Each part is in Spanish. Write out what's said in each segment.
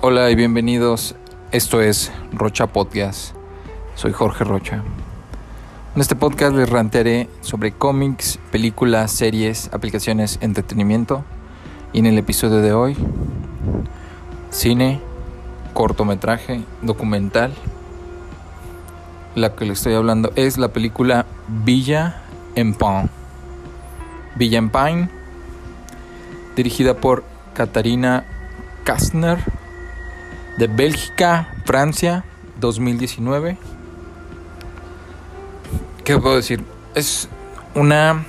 Hola y bienvenidos. Esto es Rocha Podcast. Soy Jorge Rocha. En este podcast les rantearé sobre cómics, películas, series, aplicaciones, entretenimiento. Y en el episodio de hoy, cine, cortometraje, documental. La que le estoy hablando es la película Villa en Pan. Villa en Pine, dirigida por Katarina Kastner, de Bélgica, Francia, 2019. ¿Qué puedo decir? Es una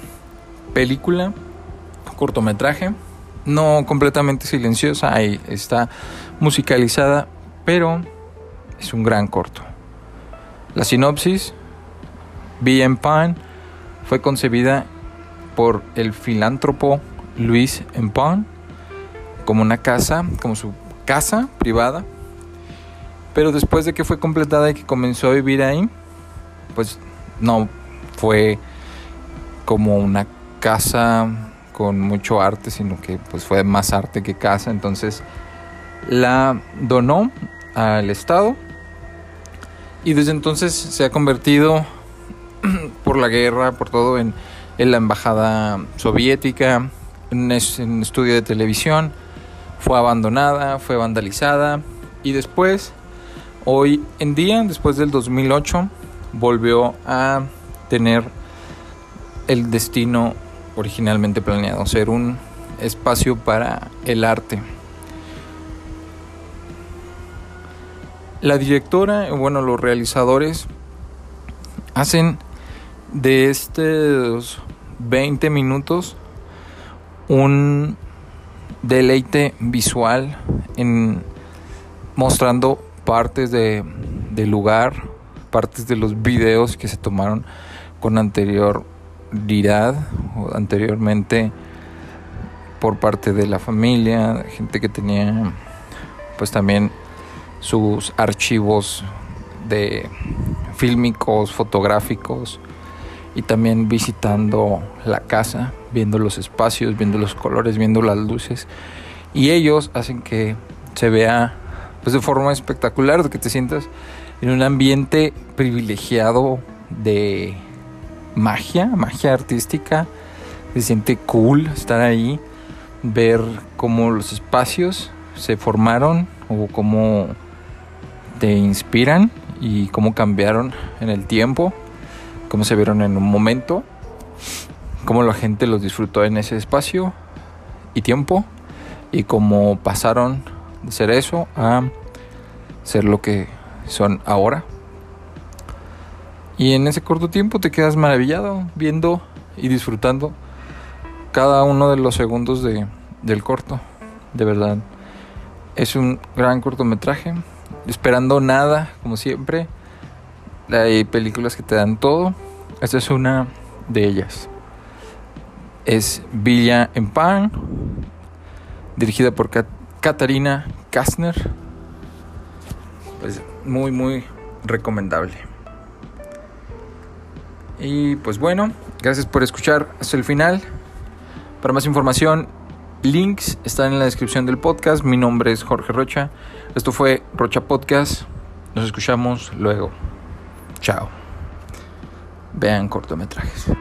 película, cortometraje, no completamente silenciosa, ahí está musicalizada, pero es un gran corto. La sinopsis, Be Empine, fue concebida por el filántropo Luis Empine como una casa, como su casa privada. Pero después de que fue completada y que comenzó a vivir ahí, pues no fue como una casa con mucho arte, sino que pues fue más arte que casa. Entonces la donó al Estado y desde entonces se ha convertido por la guerra, por todo, en, la embajada soviética, en estudio de televisión. Fue abandonada, fue vandalizada y después, hoy en día, después del 2008, volvió a tener el destino originalmente planeado, ser un espacio para el arte. La directora, bueno, los realizadores hacen de estos 20 minutos un deleite visual en mostrando partes de, del lugar, partes de los videos que se tomaron con anterioridad o anteriormente por parte de la familia, gente que tenía pues también sus archivos de fílmicos, fotográficos y también visitando la casa, viendo los espacios, viendo los colores, viendo las luces. Y ellos hacen que se vea pues de forma espectacular, que te sientas en un ambiente privilegiado de magia, magia artística, se siente cool estar ahí, ver cómo los espacios se formaron o cómo te inspiran y cómo cambiaron en el tiempo, cómo se vieron en un momento, cómo la gente los disfrutó en ese espacio y tiempo y cómo pasaron de ser eso a ser lo que son ahora. Y en ese corto tiempo te quedas maravillado viendo y disfrutando cada uno de los segundos de, del corto. De verdad. Es un gran cortometraje esperando nada, como siempre. Hay películas que te dan todo. Esta es una de ellas. Es Villa en Pan, dirigida por Katarina Kastner. Pues muy, muy recomendable. Y pues bueno, gracias por escuchar hasta el final. Para más información, links están en la descripción del podcast. Mi nombre es Jorge Rocha. Esto fue Rocha Podcast. Nos escuchamos luego. Chao. Vean cortometrajes.